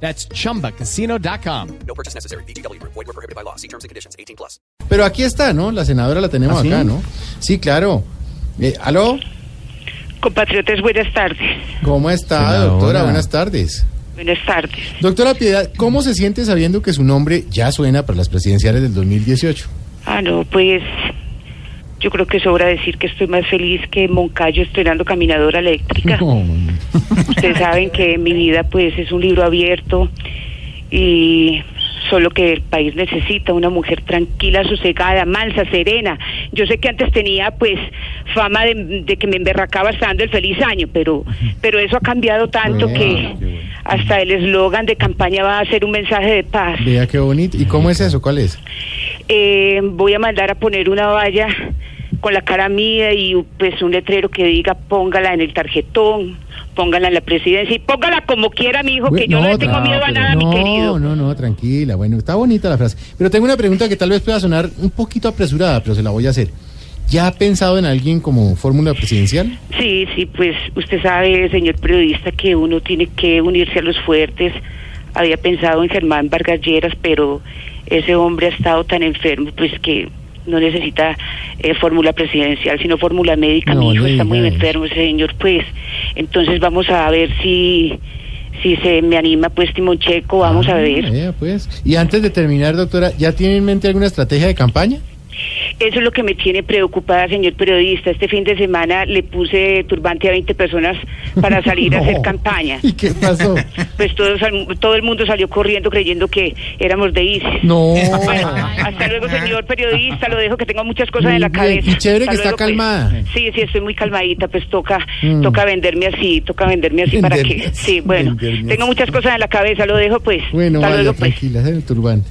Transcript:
That's chumbacasino.com. No purchase necessary. BGW. Void were prohibited by law. See terms and conditions. 18 plus. Pero aquí está, ¿no? La senadora la tenemos ¿Ah, sí? acá, ¿no? Sí, claro. Eh, ¿Aló? Compatriotas, buenas tardes. ¿Cómo está, Senadora. doctora? Buenas tardes. Buenas tardes. Doctora Piedad, ¿cómo se siente sabiendo que su nombre ya suena para las presidenciales del 2018? Ah, no, pues yo creo que sobra decir que estoy más feliz que Moncayo estrenando caminadora eléctrica. No, Ustedes saben que mi vida pues es un libro abierto y solo que el país necesita una mujer tranquila, sosegada, mansa, serena. Yo sé que antes tenía pues fama de, de que me emberracaba estando el feliz año, pero pero eso ha cambiado tanto Bueno, que bueno. hasta el eslogan de campaña va a ser un mensaje de paz. Vea qué bonito. ¿Y cómo es eso? ¿Cuál es? Eh, voy a mandar a poner una valla con la cara mía y pues un letrero que diga póngala en el tarjetón, póngala en la presidencia y póngala como quiera, mi hijo, que yo no, le tengo miedo a nada, mi no, querido. No, no, tranquila. Bueno, está bonita la frase. Pero tengo una pregunta que tal vez pueda sonar un poquito apresurada, pero se la voy a hacer. ¿Ya ha pensado en alguien como fórmula presidencial? Sí, sí, pues usted sabe, señor periodista, que uno tiene que unirse a los fuertes. Había pensado en Germán Vargas Lleras, pero ese hombre ha estado tan enfermo, pues que no necesita eh, fórmula presidencial, sino fórmula médica. No Mi hijo está muy enfermo, ese señor, pues. Entonces vamos a ver si si se me anima, pues Timoncheco, vamos a Ah, ver. pues. Y antes de terminar, doctora, ¿ya tiene en mente alguna estrategia de campaña? Eso es lo que me tiene preocupada, señor periodista. Este fin de semana le puse turbante a 20 personas para salir a hacer campaña. ¿Y qué pasó? Pues todo, todo el mundo salió corriendo creyendo que éramos de ISIS. No. Bueno, hasta luego, señor periodista. Lo dejo que tengo muchas cosas Muy en la bien. cabeza. Y chévere que está pues. calmada. Sí, sí, estoy muy calmadita. Pues toca, Mm. toca venderme así, toca venderme así para que. Sí, bueno, venderme tengo muchas cosas en la cabeza. Lo dejo, pues. Bueno, hasta vaya, luego, pues. tranquila, el turbante.